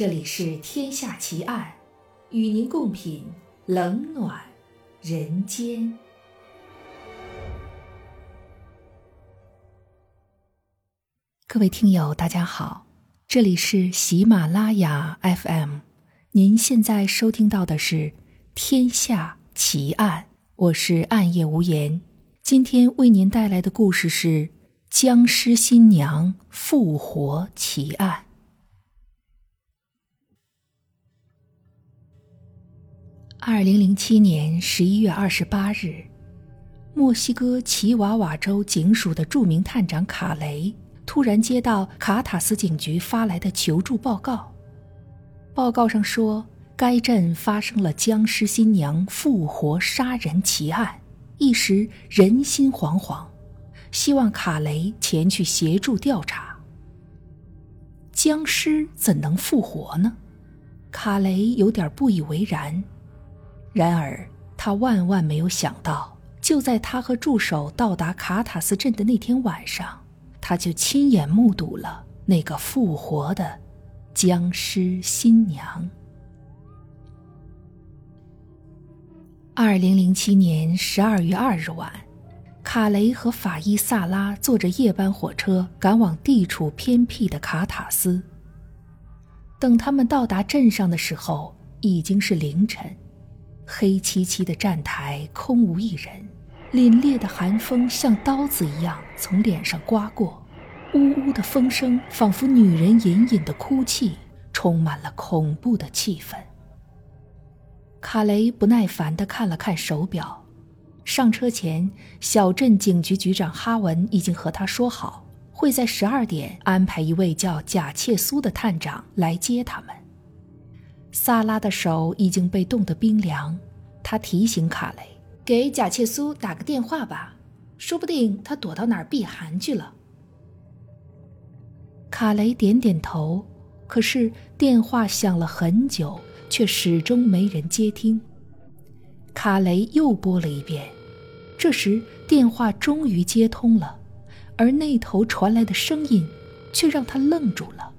这里是《天下奇案》，与您共品冷暖人间。各位听友，大家好，这里是喜马拉雅 FM，您现在收听到的是《天下奇案》，我是暗夜无言。今天为您带来的故事是僵尸新娘复活奇案。二零零七年十一月二十八日，墨西哥奇瓦瓦州警署的著名探长卡雷突然接到卡塔斯警局发来的求助报告。报告上说，该镇发生了僵尸新娘复活杀人奇案，一时人心惶惶，希望卡雷前去协助调查。僵尸怎能复活呢？卡雷有点不以为然。然而，他万万没有想到，就在他和助手到达卡塔斯镇的那天晚上，他就亲眼目睹了那个复活的僵尸新娘。二零零七年十二月二日晚，卡雷和法医萨拉坐着夜班火车赶往地处偏僻的卡塔斯。等他们到达镇上的时候，已经是凌晨。黑漆漆的站台空无一人，凛冽的寒风像刀子一样从脸上刮过，呜呜的风声仿佛女人隐隐的哭泣，充满了恐怖的气氛。卡雷不耐烦地看了看手表，上车前，小镇警局局长哈文已经和他说好，会在十二点安排一位叫贾切苏的探长来接他们。萨拉的手已经被冻得冰凉，他提醒卡雷：“给贾切苏打个电话吧，说不定他躲到哪儿避寒去了。”卡雷点点头，可是电话响了很久，却始终没人接听。卡雷又拨了一遍，这时电话终于接通了，而那头传来的声音却让他愣住了，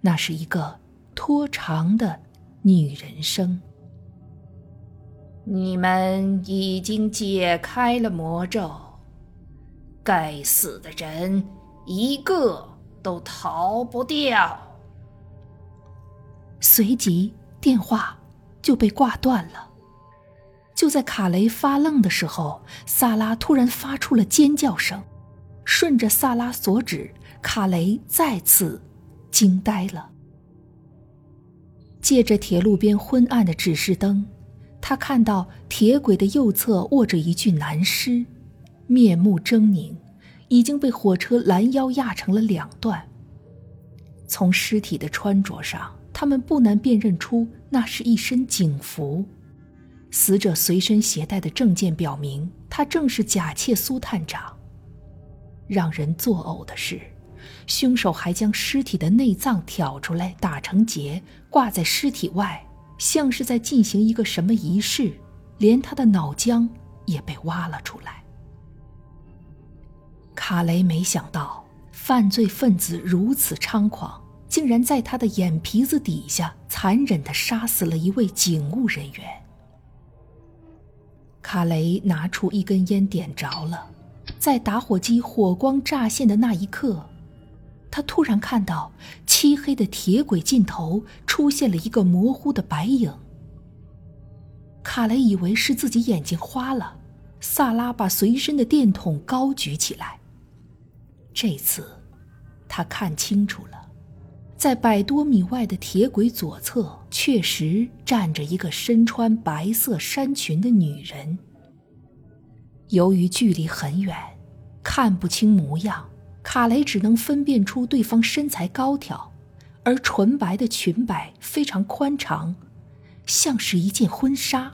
那是一个拖长的。女人声：“你们已经解开了魔咒，该死的人一个都逃不掉。”随即电话就被挂断了。就在卡雷发愣的时候，萨拉突然发出了尖叫声。顺着萨拉所指，卡雷再次惊呆了。借着铁路边昏暗的指示灯，他看到铁轨的右侧卧着一具男尸，面目狰狞，已经被火车拦腰压成了两段。从尸体的穿着上，他们不难辨认出那是一身警服。死者随身携带的证件表明，他正是贾切苏探长。让人作呕的是。凶手还将尸体的内脏挑出来，打成结，挂在尸体外，像是在进行一个什么仪式。连他的脑浆也被挖了出来。卡雷没想到，犯罪分子如此猖狂，竟然在他的眼皮子底下残忍地杀死了一位警务人员。卡雷拿出一根烟，点着了，在打火机火光乍现的那一刻。他突然看到漆黑的铁轨尽头出现了一个模糊的白影。卡雷以为是自己眼睛花了，萨拉把随身的电筒高举起来。这次，他看清楚了，在百多米外的铁轨左侧确实站着一个身穿白色衫裙的女人。由于距离很远，看不清模样。卡雷只能分辨出对方身材高挑，而纯白的裙摆非常宽长，像是一件婚纱。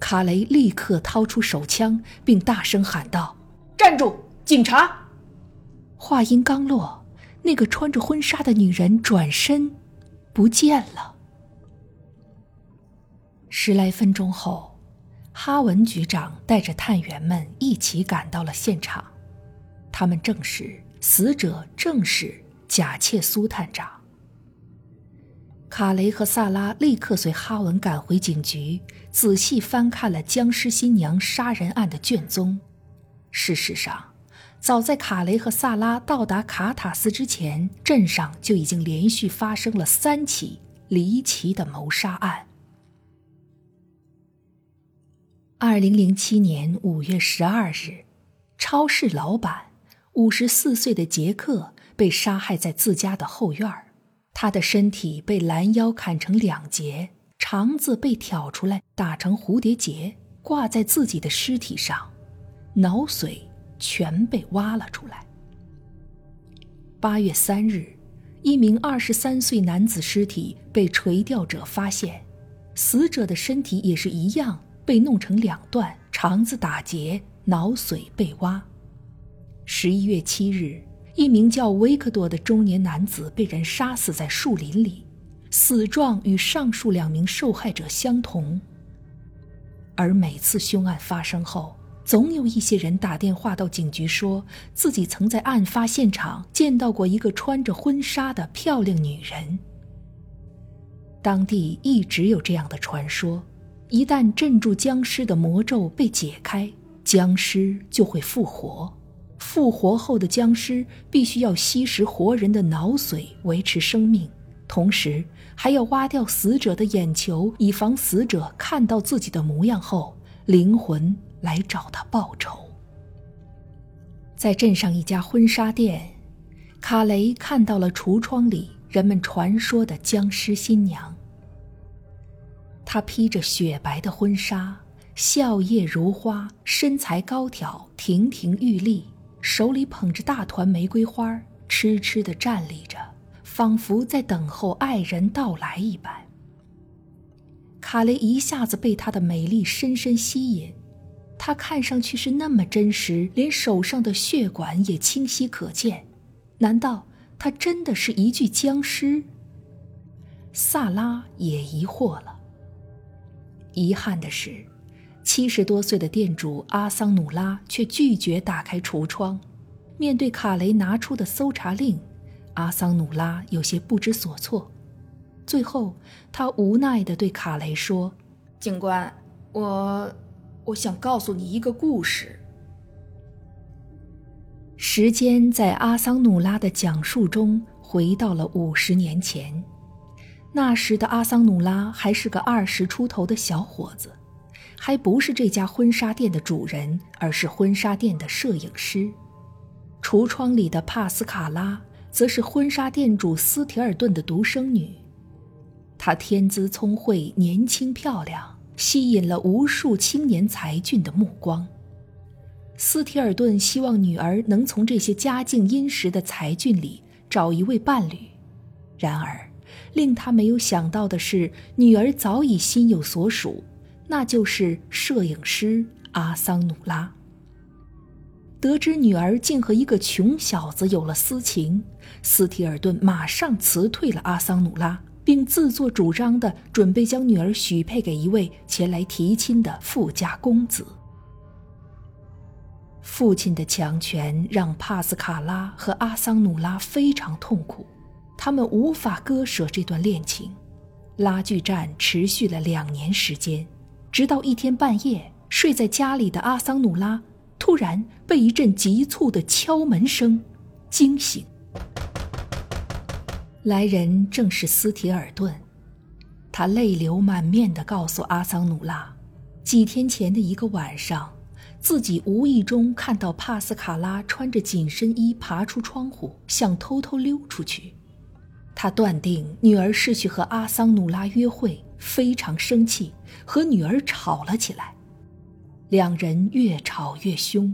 卡雷立刻掏出手枪，并大声喊道：“站住，警察！”话音刚落，那个穿着婚纱的女人转身，不见了。十来分钟后，哈文局长带着探员们一起赶到了现场。他们证实，死者正是贾切苏探长。卡雷和萨拉立刻随哈文赶回警局，仔细翻看了僵尸新娘杀人案的卷宗。事实上，早在卡雷和萨拉到达卡塔斯之前，镇上就已经连续发生了三起离奇的谋杀案。二零零七年五月十二日，超市老板五十四岁的杰克被杀害在自家的后院儿。他的身体被拦腰砍成两截，肠子被挑出来打成蝴蝶结，挂在自己的尸体上，脑髓全被挖了出来。八月三日，一名二十三岁男子尸体被垂钓者发现，死者的身体也是一样被弄成两段，肠子打结，脑髓被挖。十一月七日。一名叫维克多的中年男子被人杀死在树林里，死状与上述两名受害者相同。而每次凶案发生后，总有一些人打电话到警局，说自己曾在案发现场见到过一个穿着婚纱的漂亮女人。当地一直有这样的传说：一旦镇住僵尸的魔咒被解开，僵尸就会复活。复活后的僵尸必须要吸食活人的脑髓维持生命，同时还要挖掉死者的眼球，以防死者看到自己的模样后灵魂来找他报仇。在镇上一家婚纱店，卡雷看到了橱窗里人们传说的僵尸新娘。她披着雪白的婚纱，笑靥如花，身材高挑，亭亭玉立。手里捧着大团玫瑰花，痴痴地站立着，仿佛在等候爱人到来一般。卡雷一下子被她的美丽深深吸引，她看上去是那么真实，连手上的血管也清晰可见。难道她真的是一具僵尸？萨拉也疑惑了。遗憾的是。七十多岁的店主阿桑努拉却拒绝打开橱窗。面对卡雷拿出的搜查令，阿桑努拉有些不知所措。最后，他无奈地对卡雷说：“警官，我，我想告诉你一个故事。”时间在阿桑努拉的讲述中回到了五十年前。那时的阿桑努拉还是个二十出头的小伙子。还不是这家婚纱店的主人，而是婚纱店的摄影师。橱窗里的帕斯卡拉则是婚纱店主斯提尔顿的独生女。她天资聪慧，年轻漂亮，吸引了无数青年才俊的目光。斯提尔顿希望女儿能从这些家境殷实的才俊里找一位伴侣，然而，令他没有想到的是，女儿早已心有所属。那就是摄影师阿桑努拉。得知女儿竟和一个穷小子有了私情，斯提尔顿马上辞退了阿桑努拉，并自作主张的准备将女儿许配给一位前来提亲的富家公子。父亲的强权让帕斯卡拉和阿桑努拉非常痛苦，他们无法割舍这段恋情。拉锯战持续了两年时间。直到一天半夜，睡在家里的阿桑努拉突然被一阵急促的敲门声惊醒。来人正是斯提尔顿，他泪流满面地告诉阿桑努拉，几天前的一个晚上，自己无意中看到帕斯卡拉穿着紧身衣爬出窗户，想偷偷溜出去。他断定女儿是去和阿桑努拉约会。非常生气，和女儿吵了起来，两人越吵越凶，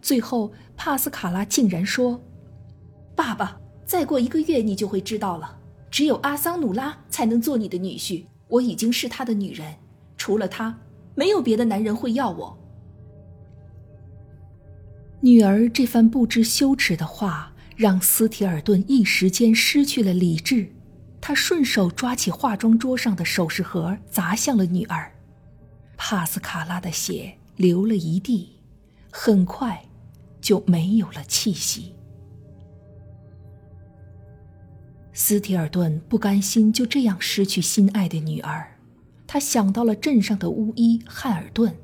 最后帕斯卡拉竟然说：“爸爸，再过一个月你就会知道了，只有阿桑努拉才能做你的女婿，我已经是他的女人，除了他，没有别的男人会要我。”女儿这番不知羞耻的话，让斯提尔顿一时间失去了理智。他顺手抓起化妆桌上的首饰盒，砸向了女儿。帕斯卡拉的血流了一地，很快就没有了气息。斯提尔顿不甘心就这样失去心爱的女儿，他想到了镇上的巫医汉尔顿。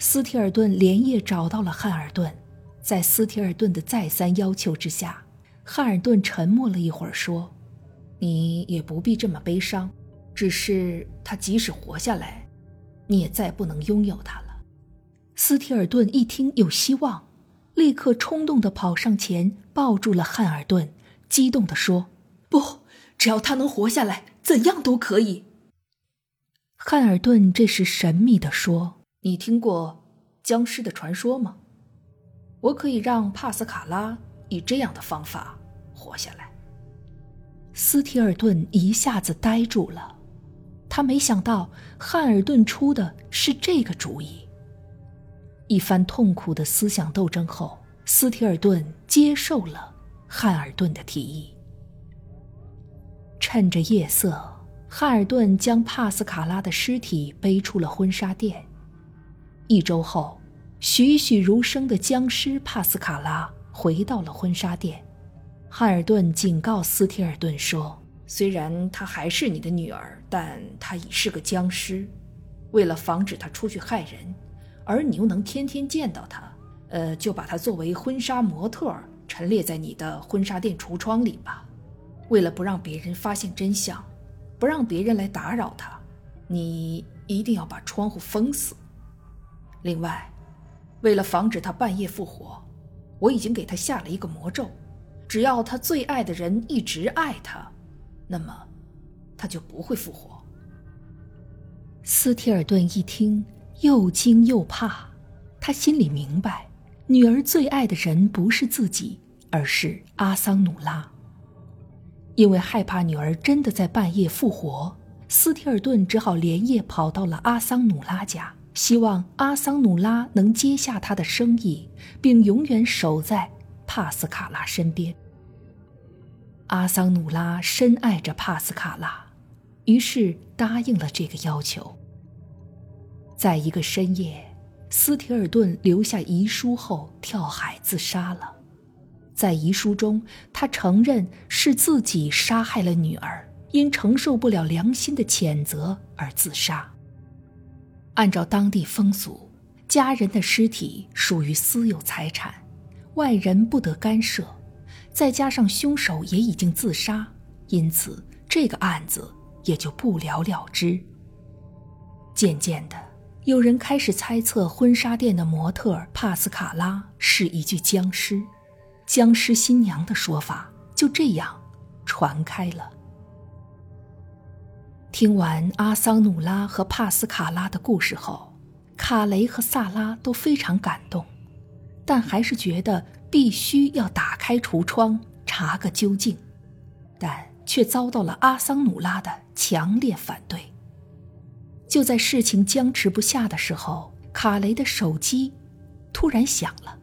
斯提尔顿连夜找到了汉尔顿，在斯提尔顿的再三要求之下，汉尔顿沉默了一会儿，说：“你也不必这么悲伤，只是他即使活下来，你也再不能拥有他了。”斯提尔顿一听有希望，立刻冲动地跑上前抱住了汉尔顿，激动地说：“不，只要他能活下来，怎样都可以。”汉尔顿这时神秘地说。你听过僵尸的传说吗？我可以让帕斯卡拉以这样的方法活下来。斯提尔顿一下子呆住了，他没想到汉尔顿出的是这个主意。一番痛苦的思想斗争后，斯提尔顿接受了汉尔顿的提议。趁着夜色，汉尔顿将帕斯卡拉的尸体背出了婚纱店。一周后，栩栩如生的僵尸帕斯卡拉回到了婚纱店。汉尔顿警告斯提尔顿说：“虽然她还是你的女儿，但她已是个僵尸。为了防止她出去害人，而你又能天天见到她，呃，就把她作为婚纱模特陈列在你的婚纱店橱窗里吧。为了不让别人发现真相，不让别人来打扰她，你一定要把窗户封死。”另外，为了防止她半夜复活，我已经给她下了一个魔咒：只要他最爱的人一直爱他，那么他就不会复活。斯提尔顿一听，又惊又怕。他心里明白，女儿最爱的人不是自己，而是阿桑努拉。因为害怕女儿真的在半夜复活，斯提尔顿只好连夜跑到了阿桑努拉家。希望阿桑努拉能接下他的生意，并永远守在帕斯卡拉身边。阿桑努拉深爱着帕斯卡拉，于是答应了这个要求。在一个深夜，斯提尔顿留下遗书后跳海自杀了。在遗书中，他承认是自己杀害了女儿，因承受不了良心的谴责而自杀。按照当地风俗，家人的尸体属于私有财产，外人不得干涉。再加上凶手也已经自杀，因此这个案子也就不了了之。渐渐的，有人开始猜测婚纱店的模特帕斯卡拉是一具僵尸，僵尸新娘的说法就这样传开了。听完阿桑努拉和帕斯卡拉的故事后，卡雷和萨拉都非常感动，但还是觉得必须要打开橱窗查个究竟，但却遭到了阿桑努拉的强烈反对。就在事情僵持不下的时候，卡雷的手机突然响了，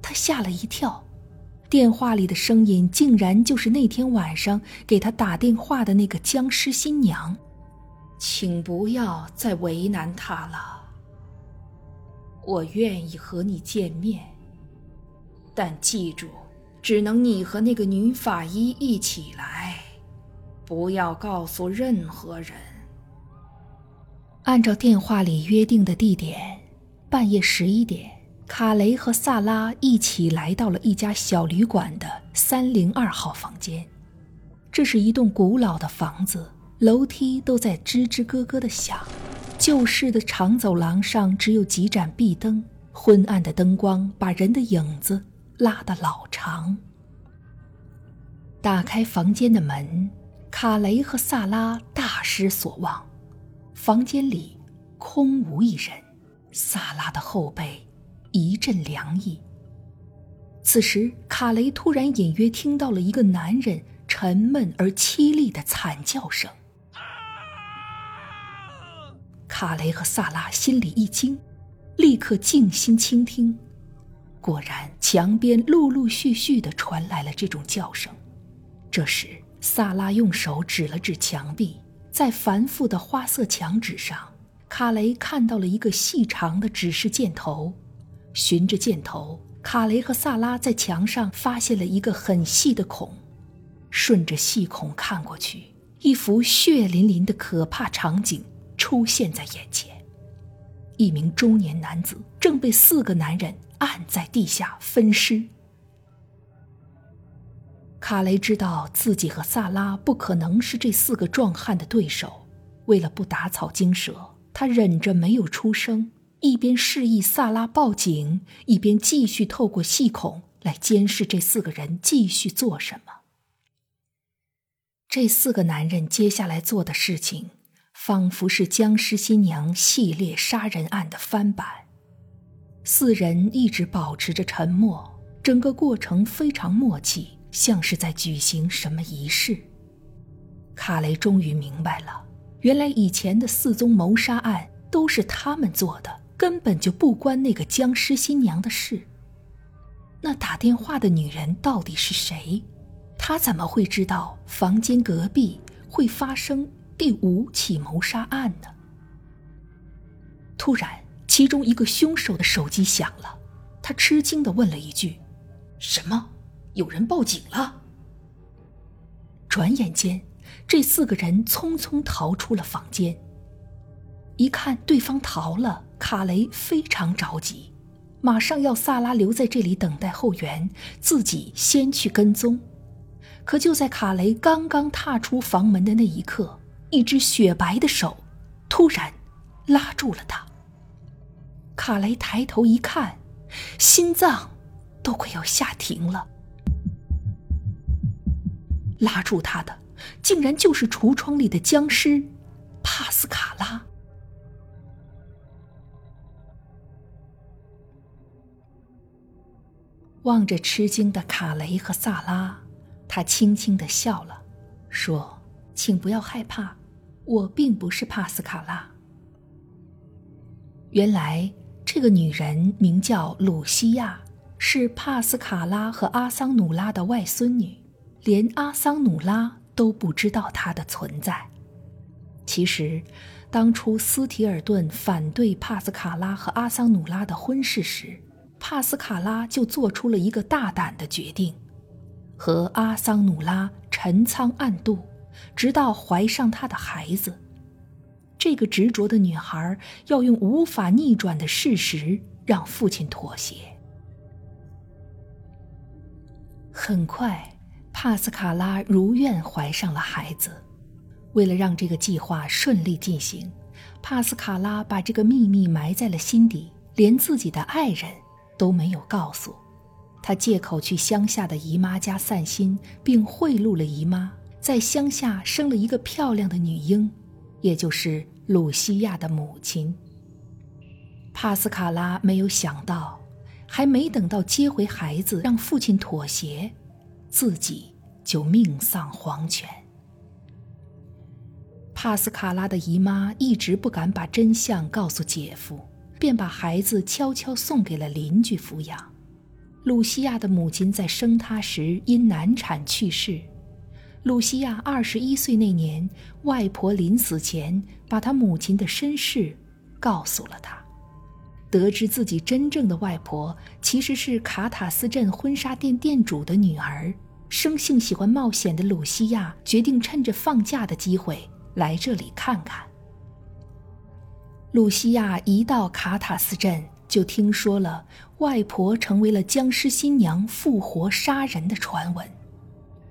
他吓了一跳。电话里的声音竟然就是那天晚上给他打电话的那个僵尸新娘，请不要再为难他了。我愿意和你见面，但记住，只能你和那个女法医一起来，不要告诉任何人。按照电话里约定的地点，半夜十一点。卡雷和萨拉一起来到了一家小旅馆的三零二号房间。这是一栋古老的房子，楼梯都在吱吱咯咯的响。旧式的长走廊上只有几盏壁灯，昏暗的灯光把人的影子拉得老长。打开房间的门，卡雷和萨拉大失所望，房间里空无一人。萨拉的后背。一阵凉意。此时，卡雷突然隐约听到了一个男人沉闷而凄厉的惨叫声。卡雷和萨拉心里一惊，立刻静心倾听。果然，墙边陆陆续续的传来了这种叫声。这时，萨拉用手指了指墙壁，在繁复的花色墙纸上，卡雷看到了一个细长的指示箭头。循着箭头，卡雷和萨拉在墙上发现了一个很细的孔，顺着细孔看过去，一幅血淋淋的可怕场景出现在眼前：一名中年男子正被四个男人按在地下分尸。卡雷知道自己和萨拉不可能是这四个壮汉的对手，为了不打草惊蛇，他忍着没有出声，一边示意萨拉报警，一边继续透过细孔来监视这四个人继续做什么。这四个男人接下来做的事情，仿佛是僵尸新娘系列杀人案的翻版。四人一直保持着沉默，整个过程非常默契。像是在举行什么仪式。卡雷终于明白了，原来以前的四宗谋杀案都是他们做的，根本就不关那个僵尸新娘的事。那打电话的女人到底是谁？她怎么会知道房间隔壁会发生第五起谋杀案呢？突然，其中一个凶手的手机响了，他吃惊的问了一句：“什么？”有人报警了。转眼间，这四个人匆匆逃出了房间。一看对方逃了，卡雷非常着急，马上要萨拉留在这里等待后援，自己先去跟踪。可就在卡雷刚刚踏出房门的那一刻，一只雪白的手突然拉住了他。卡雷抬头一看，心脏都快要吓停了。拉住他的，竟然就是橱窗里的僵尸帕斯卡拉。望着吃惊的卡雷和萨拉，他轻轻的笑了，说：“请不要害怕，我并不是帕斯卡拉。原来这个女人名叫鲁西亚，是帕斯卡拉和阿桑努拉的外孙女。”连阿桑努拉都不知道她的存在。其实，当初斯提尔顿反对帕斯卡拉和阿桑努拉的婚事时，帕斯卡拉就做出了一个大胆的决定：和阿桑努拉陈仓暗度，直到怀上他的孩子。这个执着的女孩要用无法逆转的事实让父亲妥协。很快。帕斯卡拉如愿怀上了孩子。为了让这个计划顺利进行，帕斯卡拉把这个秘密埋在了心底，连自己的爱人都没有告诉。他借口去乡下的姨妈家散心，并贿赂了姨妈，在乡下生了一个漂亮的女婴，也就是鲁西亚的母亲。帕斯卡拉没有想到，还没等到接回孩子，让父亲妥协。自己就命丧黄泉。帕斯卡拉的姨妈一直不敢把真相告诉姐夫，便把孩子悄悄送给了邻居抚养。露西亚的母亲在生他时因难产去世。露西亚二十一岁那年，外婆临死前把她母亲的身世告诉了她。得知自己真正的外婆其实是卡塔斯镇婚纱店店主的女儿，生性喜欢冒险的露西亚决定趁着放假的机会来这里看看。露西亚一到卡塔斯镇，就听说了外婆成为了僵尸新娘复活杀人的传闻。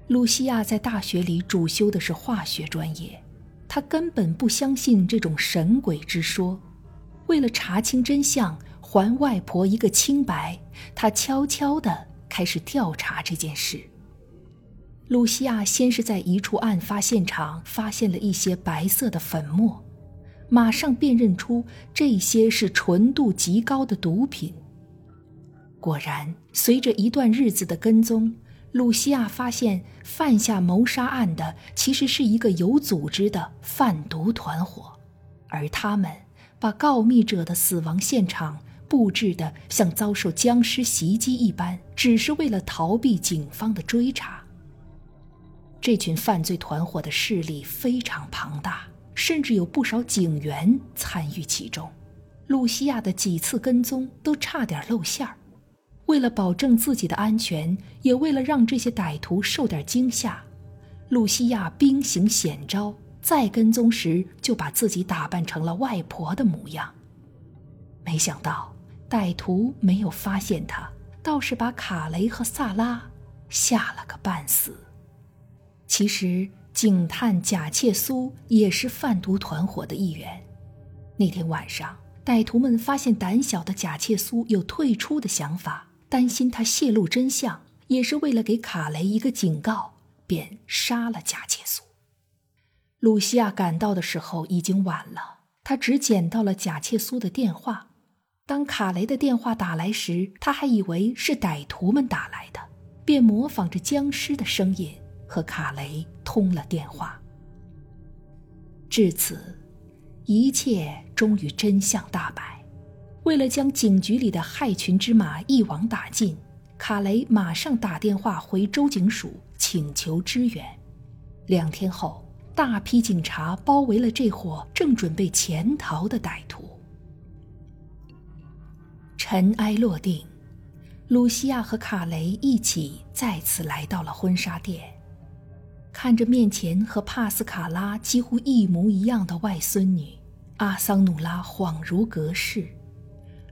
露西亚在大学里主修的是化学专业，她根本不相信这种神鬼之说。为了查清真相，还外婆一个清白，她悄悄地开始调查这件事。露西亚先是在一处案发现场发现了一些白色的粉末，马上辨认出这些是纯度极高的毒品。果然，随着一段日子的跟踪，露西亚发现犯下谋杀案的其实是一个有组织的贩毒团伙，而他们。把告密者的死亡现场布置的像遭受僵尸袭击一般，只是为了逃避警方的追查。这群犯罪团伙的势力非常庞大，甚至有不少警员参与其中。露西亚的几次跟踪都差点露馅儿。为了保证自己的安全，也为了让这些歹徒受点惊吓，露西亚兵行险招，再跟踪时就把自己打扮成了外婆的模样。没想到歹徒没有发现他，倒是把卡雷和萨拉吓了个半死。其实，警探贾切苏也是贩毒团伙的一员。那天晚上，歹徒们发现胆小的贾切苏有退出的想法。担心他泄露真相，也是为了给卡雷一个警告，便杀了贾切苏。露西亚赶到的时候已经晚了，他只捡到了贾切苏的电话。当卡雷的电话打来时，他还以为是歹徒们打来的，便模仿着僵尸的声音和卡雷通了电话。至此，一切终于真相大白。为了将警局里的害群之马一网打尽，卡雷马上打电话回州警署请求支援。两天后，大批警察包围了这伙正准备潜逃的歹徒。尘埃落定，露西亚和卡雷一起再次来到了婚纱店，看着面前和帕斯卡拉几乎一模一样的外孙女，阿桑努拉恍如隔世。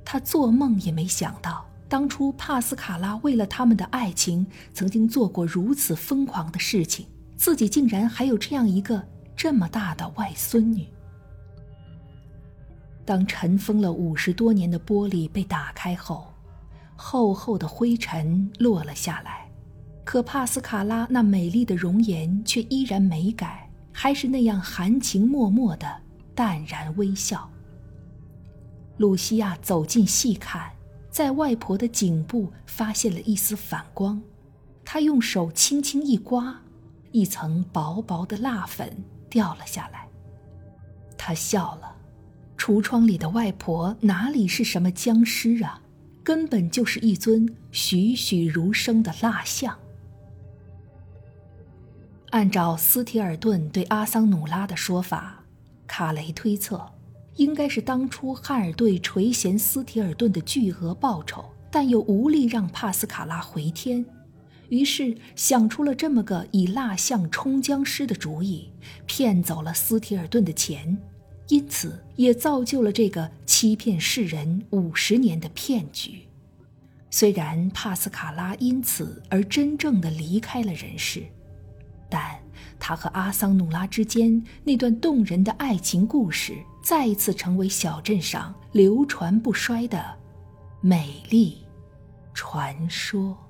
他做梦也没想到，当初帕斯卡拉为了他们的爱情，曾经做过如此疯狂的事情，自己竟然还有这样一个这么大的外孙女。当尘封了五十多年的玻璃被打开后，厚厚的灰尘落了下来，可帕斯卡拉那美丽的容颜却依然没改，还是那样含情脉脉的淡然微笑。露西亚走近细看，在外婆的颈部发现了一丝反光，她用手轻轻一刮，一层薄薄的蜡粉掉了下来。她笑了，橱窗里的外婆哪里是什么僵尸啊，根本就是一尊栩栩如生的蜡像。按照斯提尔顿对阿桑努拉的说法，卡雷推测。应该是当初汉尔顿垂涎斯提尔顿的巨额报酬，但又无力让帕斯卡拉回天，于是想出了这么个以蜡像充僵尸的主意，骗走了斯提尔顿的钱，因此也造就了这个欺骗世人五十年的骗局。虽然帕斯卡拉因此而真正的离开了人世，但他和阿桑努拉之间那段动人的爱情故事。再一次成为小镇上流传不衰的美丽传说。